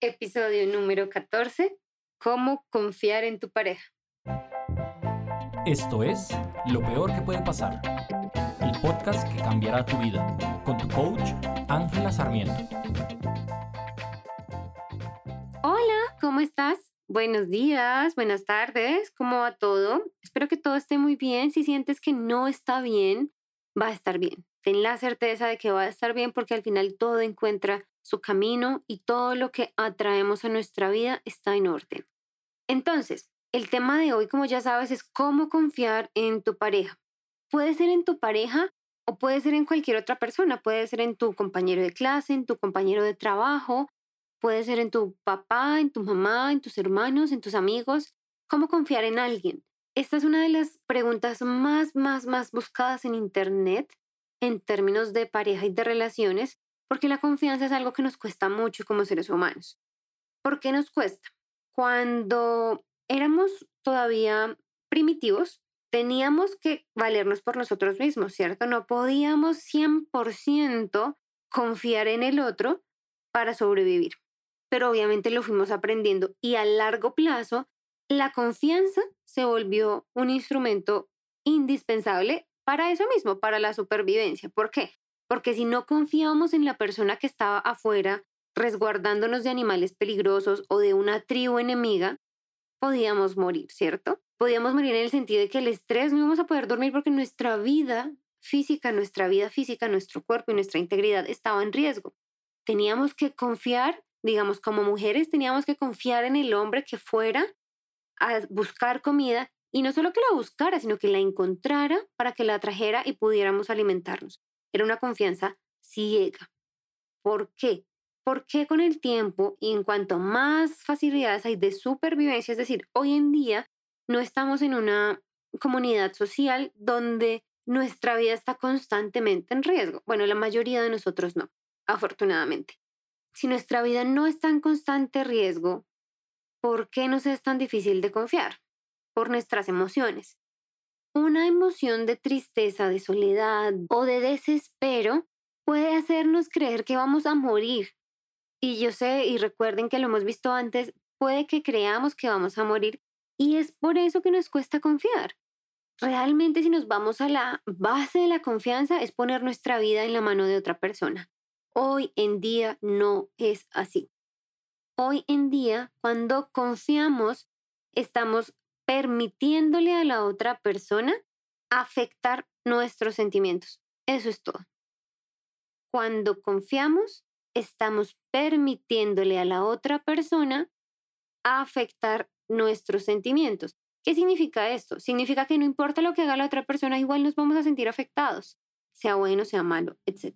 Episodio número 14. ¿Cómo confiar en tu pareja? Esto es Lo Peor que puede pasar, el podcast que cambiará tu vida, con tu coach Ángela Sarmiento. Hola, ¿cómo estás? Buenos días, buenas tardes, ¿cómo va todo? Espero que todo esté muy bien. Si sientes que no está bien, va a estar bien. Ten la certeza de que va a estar bien porque al final todo encuentra su camino y todo lo que atraemos a nuestra vida está en orden. Entonces, el tema de hoy, como ya sabes, es cómo confiar en tu pareja. Puede ser en tu pareja o puede ser en cualquier otra persona. Puede ser en tu compañero de clase, en tu compañero de trabajo, puede ser en tu papá, en tu mamá, en tus hermanos, en tus amigos. ¿Cómo confiar en alguien? Esta es una de las preguntas más, más, más buscadas en Internet en términos de pareja y de relaciones porque la confianza es algo que nos cuesta mucho como seres humanos. ¿Por qué nos cuesta? Cuando éramos todavía primitivos, teníamos que valernos por nosotros mismos, ¿cierto? No podíamos 100% confiar en el otro para sobrevivir. Pero obviamente lo fuimos aprendiendo y a largo plazo la confianza se volvió un instrumento indispensable para eso mismo, para la supervivencia. ¿Por qué? Porque si no confiábamos en la persona que estaba afuera, resguardándonos de animales peligrosos o de una tribu enemiga, podíamos morir, ¿cierto? Podíamos morir en el sentido de que el estrés no íbamos a poder dormir porque nuestra vida física, nuestra vida física, nuestro cuerpo y nuestra integridad estaba en riesgo. Teníamos que confiar, digamos, como mujeres, teníamos que confiar en el hombre que fuera a buscar comida y no solo que la buscara, sino que la encontrara para que la trajera y pudiéramos alimentarnos. Era una confianza ciega. ¿Por qué? Porque con el tiempo y en cuanto más facilidades hay de supervivencia, es decir, hoy en día no estamos en una comunidad social donde nuestra vida está constantemente en riesgo. Bueno, la mayoría de nosotros no, afortunadamente. Si nuestra vida no está en constante riesgo, ¿por qué nos es tan difícil de confiar? Por nuestras emociones. Una emoción de tristeza, de soledad o de desespero puede hacernos creer que vamos a morir. Y yo sé, y recuerden que lo hemos visto antes, puede que creamos que vamos a morir y es por eso que nos cuesta confiar. Realmente si nos vamos a la base de la confianza es poner nuestra vida en la mano de otra persona. Hoy en día no es así. Hoy en día, cuando confiamos, estamos permitiéndole a la otra persona afectar nuestros sentimientos. Eso es todo. Cuando confiamos, estamos permitiéndole a la otra persona afectar nuestros sentimientos. ¿Qué significa esto? Significa que no importa lo que haga la otra persona, igual nos vamos a sentir afectados, sea bueno, sea malo, etc.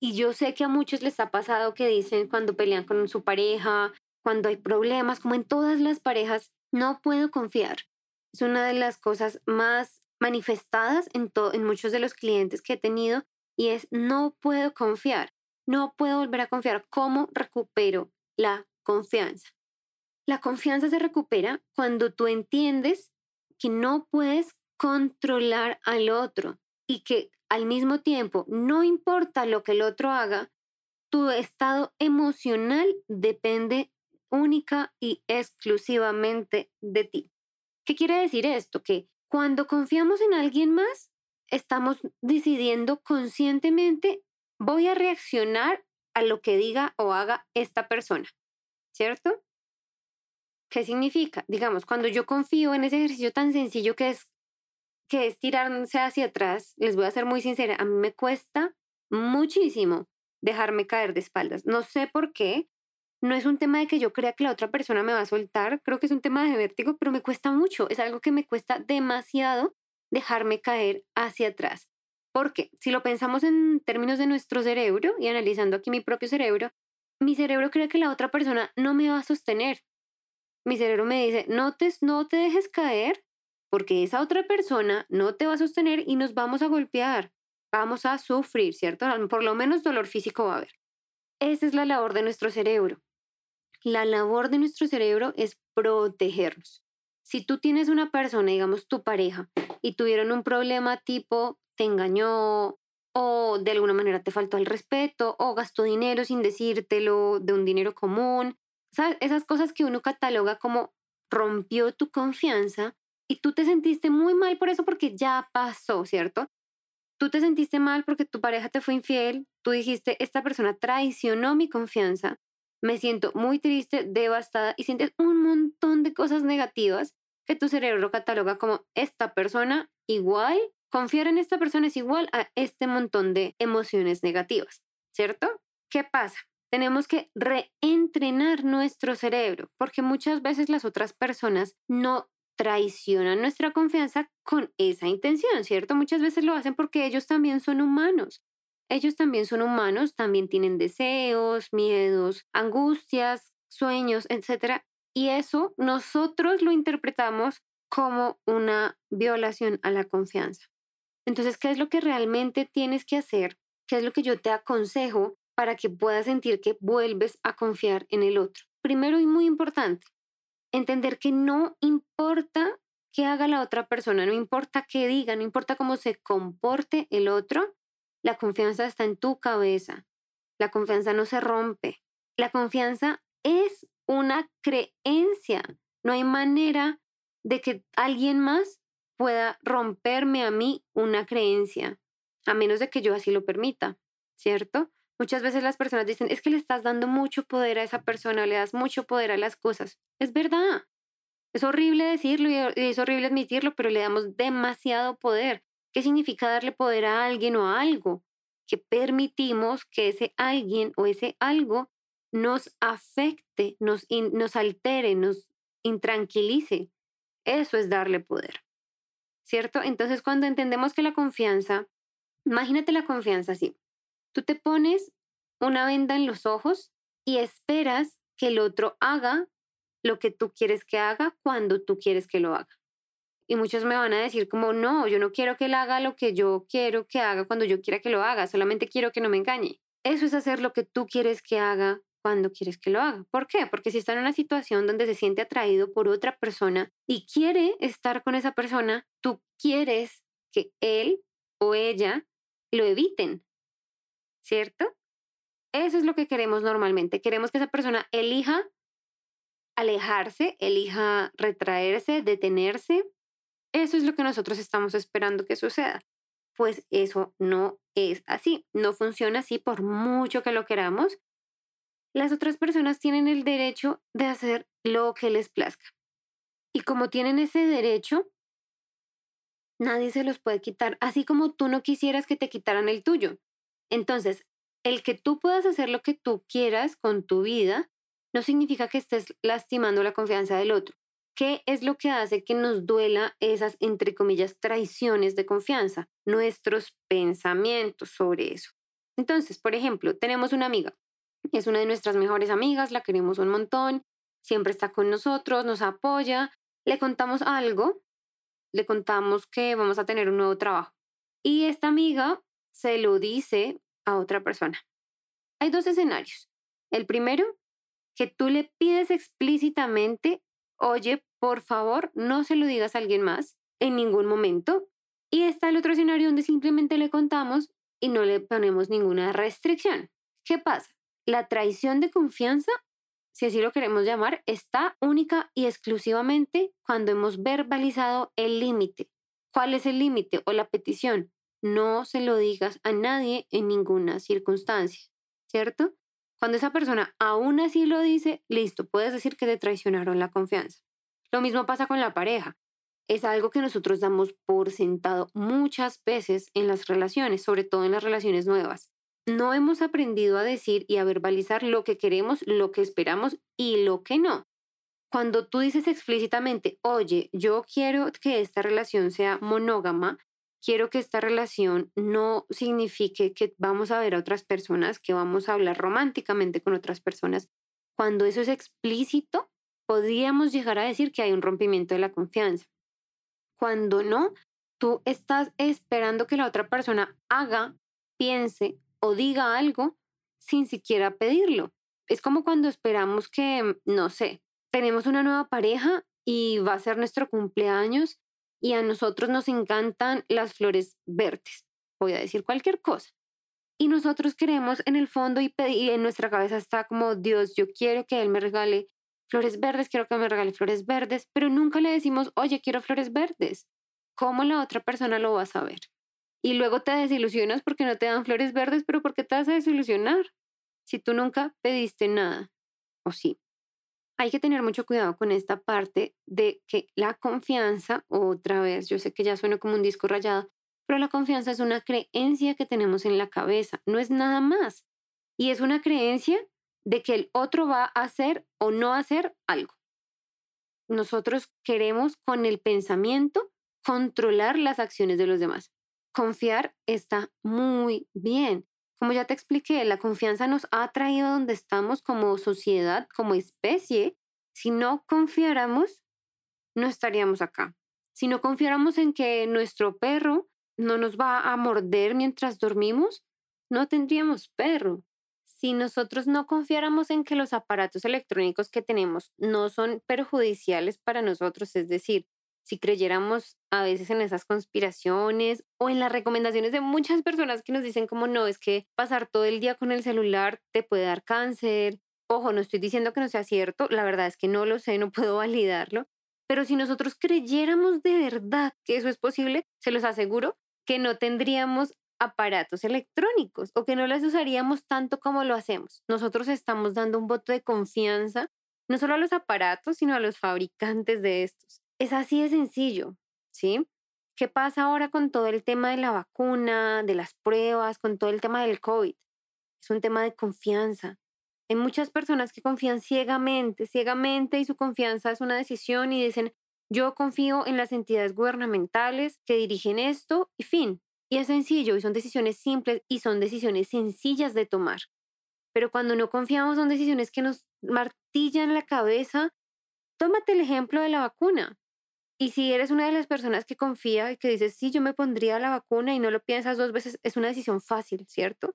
Y yo sé que a muchos les ha pasado que dicen cuando pelean con su pareja, cuando hay problemas, como en todas las parejas, no puedo confiar. Es una de las cosas más manifestadas en, en muchos de los clientes que he tenido y es no puedo confiar, no puedo volver a confiar. ¿Cómo recupero la confianza? La confianza se recupera cuando tú entiendes que no puedes controlar al otro y que al mismo tiempo, no importa lo que el otro haga, tu estado emocional depende única y exclusivamente de ti. ¿Qué quiere decir esto? Que cuando confiamos en alguien más, estamos decidiendo conscientemente, voy a reaccionar a lo que diga o haga esta persona, ¿cierto? ¿Qué significa? Digamos, cuando yo confío en ese ejercicio tan sencillo que es que es tirarse hacia atrás, les voy a ser muy sincera, a mí me cuesta muchísimo dejarme caer de espaldas. No sé por qué, no es un tema de que yo crea que la otra persona me va a soltar, creo que es un tema de vértigo, pero me cuesta mucho, es algo que me cuesta demasiado dejarme caer hacia atrás. Porque si lo pensamos en términos de nuestro cerebro y analizando aquí mi propio cerebro, mi cerebro cree que la otra persona no me va a sostener. Mi cerebro me dice, no te, no te dejes caer porque esa otra persona no te va a sostener y nos vamos a golpear, vamos a sufrir, ¿cierto? Por lo menos dolor físico va a haber. Esa es la labor de nuestro cerebro. La labor de nuestro cerebro es protegernos. Si tú tienes una persona, digamos tu pareja, y tuvieron un problema tipo te engañó o de alguna manera te faltó el respeto o gastó dinero sin decírtelo de un dinero común. Esas cosas que uno cataloga como rompió tu confianza y tú te sentiste muy mal por eso porque ya pasó, ¿cierto? Tú te sentiste mal porque tu pareja te fue infiel, tú dijiste, esta persona traicionó mi confianza, me siento muy triste, devastada y sientes un montón de cosas negativas que tu cerebro cataloga como esta persona igual, confiar en esta persona es igual a este montón de emociones negativas, ¿cierto? ¿Qué pasa? Tenemos que reentrenar nuestro cerebro porque muchas veces las otras personas no traicionan nuestra confianza con esa intención, ¿cierto? Muchas veces lo hacen porque ellos también son humanos. Ellos también son humanos, también tienen deseos, miedos, angustias, sueños, etc. Y eso nosotros lo interpretamos como una violación a la confianza. Entonces, ¿qué es lo que realmente tienes que hacer? ¿Qué es lo que yo te aconsejo para que puedas sentir que vuelves a confiar en el otro? Primero y muy importante, entender que no importa qué haga la otra persona, no importa qué diga, no importa cómo se comporte el otro, la confianza está en tu cabeza. La confianza no se rompe. La confianza es una creencia. No hay manera de que alguien más pueda romperme a mí una creencia, a menos de que yo así lo permita, ¿cierto? Muchas veces las personas dicen, es que le estás dando mucho poder a esa persona, le das mucho poder a las cosas. Es verdad. Es horrible decirlo y es horrible admitirlo, pero le damos demasiado poder. ¿Qué significa darle poder a alguien o a algo? Que permitimos que ese alguien o ese algo nos afecte, nos, nos altere, nos intranquilice. Eso es darle poder. ¿Cierto? Entonces, cuando entendemos que la confianza, imagínate la confianza así. Tú te pones una venda en los ojos y esperas que el otro haga lo que tú quieres que haga cuando tú quieres que lo haga. Y muchos me van a decir como, no, yo no quiero que él haga lo que yo quiero que haga cuando yo quiera que lo haga, solamente quiero que no me engañe. Eso es hacer lo que tú quieres que haga cuando quieres que lo haga. ¿Por qué? Porque si está en una situación donde se siente atraído por otra persona y quiere estar con esa persona, tú quieres que él o ella lo eviten, ¿cierto? Eso es lo que queremos normalmente. Queremos que esa persona elija alejarse, elija retraerse, detenerse eso es lo que nosotros estamos esperando que suceda. Pues eso no es así, no funciona así por mucho que lo queramos. Las otras personas tienen el derecho de hacer lo que les plazca. Y como tienen ese derecho, nadie se los puede quitar, así como tú no quisieras que te quitaran el tuyo. Entonces, el que tú puedas hacer lo que tú quieras con tu vida no significa que estés lastimando la confianza del otro. ¿Qué es lo que hace que nos duela esas, entre comillas, traiciones de confianza? Nuestros pensamientos sobre eso. Entonces, por ejemplo, tenemos una amiga, es una de nuestras mejores amigas, la queremos un montón, siempre está con nosotros, nos apoya, le contamos algo, le contamos que vamos a tener un nuevo trabajo. Y esta amiga se lo dice a otra persona. Hay dos escenarios. El primero, que tú le pides explícitamente oye, por favor, no se lo digas a alguien más en ningún momento. Y está el otro escenario donde simplemente le contamos y no le ponemos ninguna restricción. ¿Qué pasa? La traición de confianza, si así lo queremos llamar, está única y exclusivamente cuando hemos verbalizado el límite. ¿Cuál es el límite o la petición? No se lo digas a nadie en ninguna circunstancia, ¿cierto? Cuando esa persona aún así lo dice, listo, puedes decir que te traicionaron la confianza. Lo mismo pasa con la pareja. Es algo que nosotros damos por sentado muchas veces en las relaciones, sobre todo en las relaciones nuevas. No hemos aprendido a decir y a verbalizar lo que queremos, lo que esperamos y lo que no. Cuando tú dices explícitamente, oye, yo quiero que esta relación sea monógama, quiero que esta relación no signifique que vamos a ver a otras personas, que vamos a hablar románticamente con otras personas. Cuando eso es explícito, podríamos llegar a decir que hay un rompimiento de la confianza. Cuando no, tú estás esperando que la otra persona haga, piense o diga algo sin siquiera pedirlo. Es como cuando esperamos que, no sé, tenemos una nueva pareja y va a ser nuestro cumpleaños y a nosotros nos encantan las flores verdes. Voy a decir cualquier cosa. Y nosotros queremos en el fondo y, y en nuestra cabeza está como, Dios, yo quiero que Él me regale flores verdes, quiero que me regale flores verdes, pero nunca le decimos, oye, quiero flores verdes. ¿Cómo la otra persona lo va a saber? Y luego te desilusionas porque no te dan flores verdes, pero ¿por qué te vas a desilusionar? Si tú nunca pediste nada, o sí. Hay que tener mucho cuidado con esta parte de que la confianza, otra vez, yo sé que ya suena como un disco rayado, pero la confianza es una creencia que tenemos en la cabeza, no es nada más. Y es una creencia de que el otro va a hacer o no hacer algo. Nosotros queremos con el pensamiento controlar las acciones de los demás. Confiar está muy bien. Como ya te expliqué, la confianza nos ha traído donde estamos como sociedad, como especie. Si no confiáramos, no estaríamos acá. Si no confiáramos en que nuestro perro no nos va a morder mientras dormimos, no tendríamos perro si nosotros no confiáramos en que los aparatos electrónicos que tenemos no son perjudiciales para nosotros, es decir, si creyéramos a veces en esas conspiraciones o en las recomendaciones de muchas personas que nos dicen como no, es que pasar todo el día con el celular te puede dar cáncer. Ojo, no estoy diciendo que no sea cierto, la verdad es que no lo sé, no puedo validarlo, pero si nosotros creyéramos de verdad que eso es posible, se los aseguro que no tendríamos aparatos electrónicos o que no las usaríamos tanto como lo hacemos. Nosotros estamos dando un voto de confianza no solo a los aparatos, sino a los fabricantes de estos. Es así de sencillo, ¿sí? ¿Qué pasa ahora con todo el tema de la vacuna, de las pruebas, con todo el tema del COVID? Es un tema de confianza. Hay muchas personas que confían ciegamente, ciegamente y su confianza es una decisión y dicen, yo confío en las entidades gubernamentales que dirigen esto y fin, y es sencillo y son decisiones simples y son decisiones sencillas de tomar. Pero cuando no confiamos son decisiones que nos martillan la cabeza. Tómate el ejemplo de la vacuna. Y si eres una de las personas que confía y que dices, sí, yo me pondría la vacuna y no lo piensas dos veces, es una decisión fácil, ¿cierto?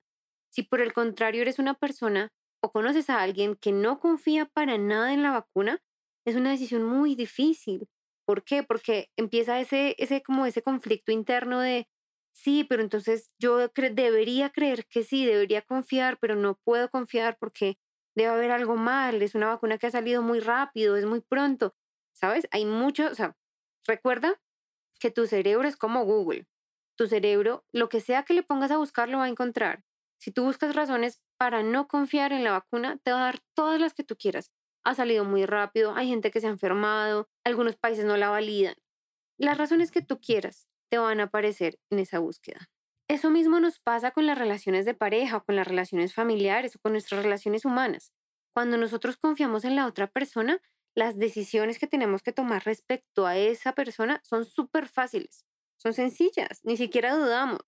Si por el contrario eres una persona o conoces a alguien que no confía para nada en la vacuna, es una decisión muy difícil. ¿Por qué? Porque empieza ese, ese, como ese conflicto interno de, sí, pero entonces yo debería creer que sí, debería confiar, pero no puedo confiar porque debe haber algo mal, es una vacuna que ha salido muy rápido, es muy pronto, ¿sabes? Hay mucho, o sea, recuerda que tu cerebro es como Google. Tu cerebro, lo que sea que le pongas a buscar, lo va a encontrar. Si tú buscas razones para no confiar en la vacuna, te va a dar todas las que tú quieras. Ha salido muy rápido, hay gente que se ha enfermado, algunos países no la validan. Las razones que tú quieras, te van a aparecer en esa búsqueda. Eso mismo nos pasa con las relaciones de pareja o con las relaciones familiares o con nuestras relaciones humanas. Cuando nosotros confiamos en la otra persona, las decisiones que tenemos que tomar respecto a esa persona son súper fáciles, son sencillas, ni siquiera dudamos.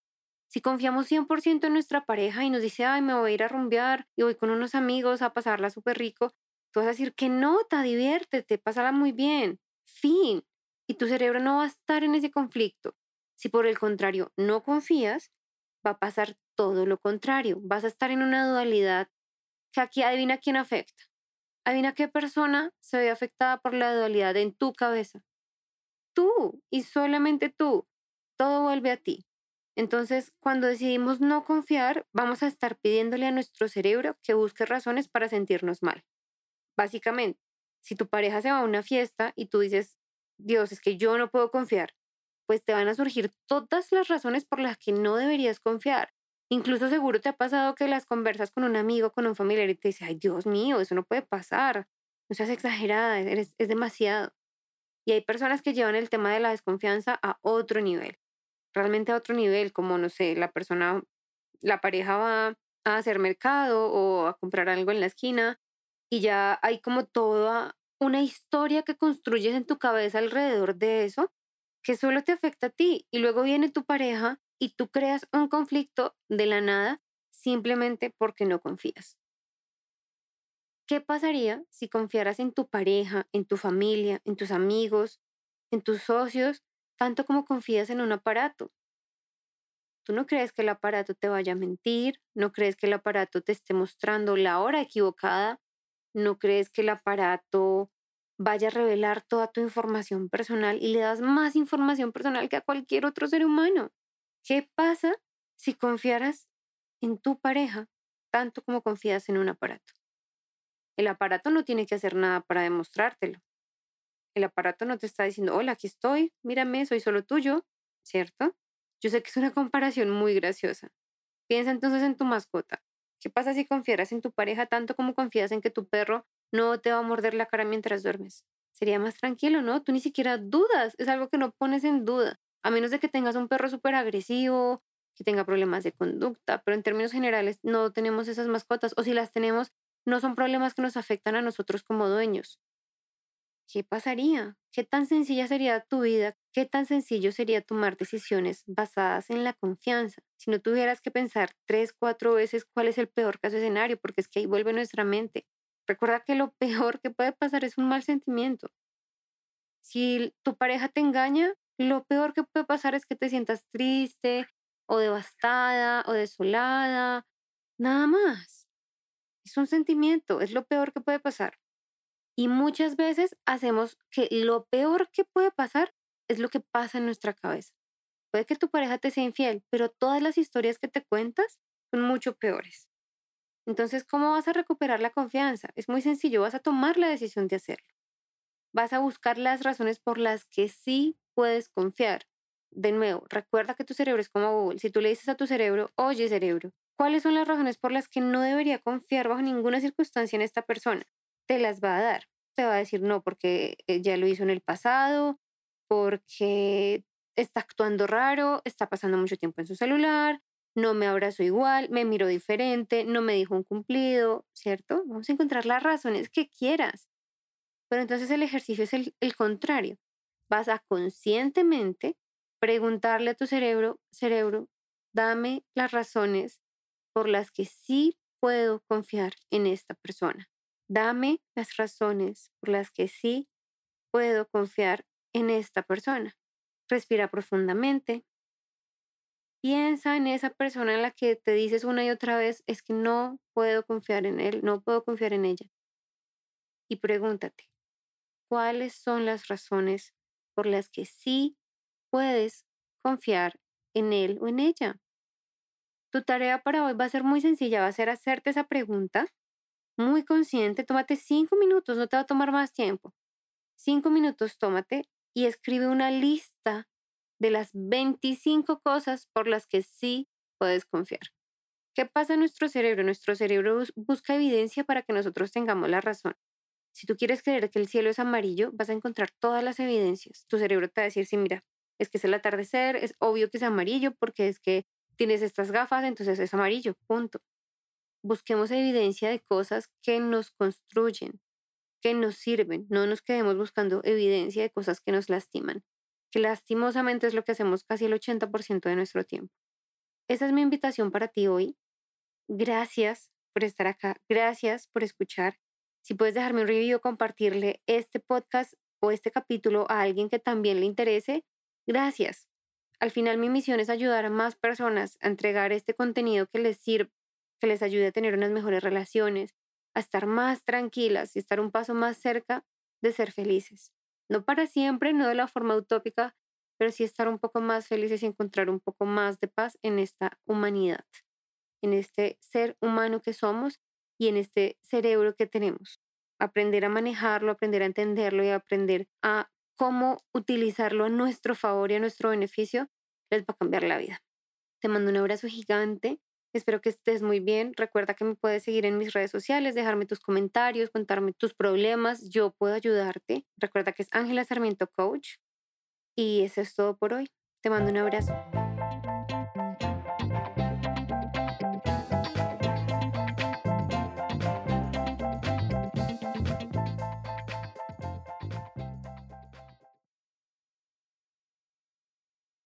Si confiamos 100% en nuestra pareja y nos dice, ay, me voy a ir a rumbear y voy con unos amigos a pasarla súper rico, tú vas a decir que nota, diviértete, pásala muy bien. Fin. Y tu cerebro no va a estar en ese conflicto. Si por el contrario no confías, va a pasar todo lo contrario. Vas a estar en una dualidad que aquí adivina quién afecta. Adivina qué persona se ve afectada por la dualidad en tu cabeza. Tú y solamente tú. Todo vuelve a ti. Entonces, cuando decidimos no confiar, vamos a estar pidiéndole a nuestro cerebro que busque razones para sentirnos mal. Básicamente, si tu pareja se va a una fiesta y tú dices, Dios, es que yo no puedo confiar, pues te van a surgir todas las razones por las que no deberías confiar. Incluso seguro te ha pasado que las conversas con un amigo, con un familiar y te dice, ay Dios mío, eso no puede pasar, no seas exagerada, es demasiado. Y hay personas que llevan el tema de la desconfianza a otro nivel, realmente a otro nivel, como no sé, la persona, la pareja va a hacer mercado o a comprar algo en la esquina y ya hay como toda una historia que construyes en tu cabeza alrededor de eso que solo te afecta a ti y luego viene tu pareja y tú creas un conflicto de la nada simplemente porque no confías. ¿Qué pasaría si confiaras en tu pareja, en tu familia, en tus amigos, en tus socios, tanto como confías en un aparato? Tú no crees que el aparato te vaya a mentir, no crees que el aparato te esté mostrando la hora equivocada, no crees que el aparato vaya a revelar toda tu información personal y le das más información personal que a cualquier otro ser humano. ¿Qué pasa si confiaras en tu pareja tanto como confías en un aparato. El aparato no tiene que hacer nada para demostrártelo. El aparato no te está diciendo, hola, aquí estoy, mírame, soy solo tuyo, ¿cierto? Yo sé que es una comparación muy graciosa. Piensa entonces en tu mascota. ¿Qué pasa si confiaras en tu pareja tanto como confías en que tu perro no te va a morder la cara mientras duermes? Sería más tranquilo, ¿no? Tú ni siquiera dudas, es algo que no pones en duda, a menos de que tengas un perro súper agresivo, que tenga problemas de conducta, pero en términos generales no tenemos esas mascotas, o si las tenemos, no son problemas que nos afectan a nosotros como dueños. ¿qué pasaría? ¿Qué tan sencilla sería tu vida? ¿Qué tan sencillo sería tomar decisiones basadas en la confianza? Si no tuvieras que pensar tres, cuatro veces cuál es el peor caso escenario, porque es que ahí vuelve nuestra mente. Recuerda que lo peor que puede pasar es un mal sentimiento. Si tu pareja te engaña, lo peor que puede pasar es que te sientas triste o devastada o desolada. Nada más. Es un sentimiento, es lo peor que puede pasar. Y muchas veces hacemos que lo peor que puede pasar es lo que pasa en nuestra cabeza. Puede que tu pareja te sea infiel, pero todas las historias que te cuentas son mucho peores. Entonces, ¿cómo vas a recuperar la confianza? Es muy sencillo, vas a tomar la decisión de hacerlo. Vas a buscar las razones por las que sí puedes confiar. De nuevo, recuerda que tu cerebro es como Google. Si tú le dices a tu cerebro, oye cerebro, ¿cuáles son las razones por las que no debería confiar bajo ninguna circunstancia en esta persona? te las va a dar. Te va a decir no porque eh, ya lo hizo en el pasado, porque está actuando raro, está pasando mucho tiempo en su celular, no me abrazó igual, me miró diferente, no me dijo un cumplido, ¿cierto? Vamos a encontrar las razones que quieras. Pero entonces el ejercicio es el, el contrario. Vas a conscientemente preguntarle a tu cerebro, cerebro, dame las razones por las que sí puedo confiar en esta persona. Dame las razones por las que sí puedo confiar en esta persona. Respira profundamente. Piensa en esa persona en la que te dices una y otra vez, es que no puedo confiar en él, no puedo confiar en ella. Y pregúntate, ¿cuáles son las razones por las que sí puedes confiar en él o en ella? Tu tarea para hoy va a ser muy sencilla, va a ser hacerte esa pregunta muy consciente, tómate cinco minutos, no te va a tomar más tiempo. Cinco minutos, tómate y escribe una lista de las 25 cosas por las que sí puedes confiar. ¿Qué pasa en nuestro cerebro? Nuestro cerebro busca evidencia para que nosotros tengamos la razón. Si tú quieres creer que el cielo es amarillo, vas a encontrar todas las evidencias. Tu cerebro te va a decir, sí, mira, es que es el atardecer, es obvio que es amarillo porque es que tienes estas gafas, entonces es amarillo, punto busquemos evidencia de cosas que nos construyen, que nos sirven. No nos quedemos buscando evidencia de cosas que nos lastiman, que lastimosamente es lo que hacemos casi el 80% de nuestro tiempo. Esa es mi invitación para ti hoy. Gracias por estar acá. Gracias por escuchar. Si puedes dejarme un review, compartirle este podcast o este capítulo a alguien que también le interese, gracias. Al final mi misión es ayudar a más personas a entregar este contenido que les sirve que les ayude a tener unas mejores relaciones, a estar más tranquilas y estar un paso más cerca de ser felices. No para siempre, no de la forma utópica, pero sí estar un poco más felices y encontrar un poco más de paz en esta humanidad, en este ser humano que somos y en este cerebro que tenemos. Aprender a manejarlo, aprender a entenderlo y aprender a cómo utilizarlo a nuestro favor y a nuestro beneficio les va a cambiar la vida. Te mando un abrazo gigante. Espero que estés muy bien. Recuerda que me puedes seguir en mis redes sociales, dejarme tus comentarios, contarme tus problemas. Yo puedo ayudarte. Recuerda que es Ángela Sarmiento Coach. Y eso es todo por hoy. Te mando un abrazo.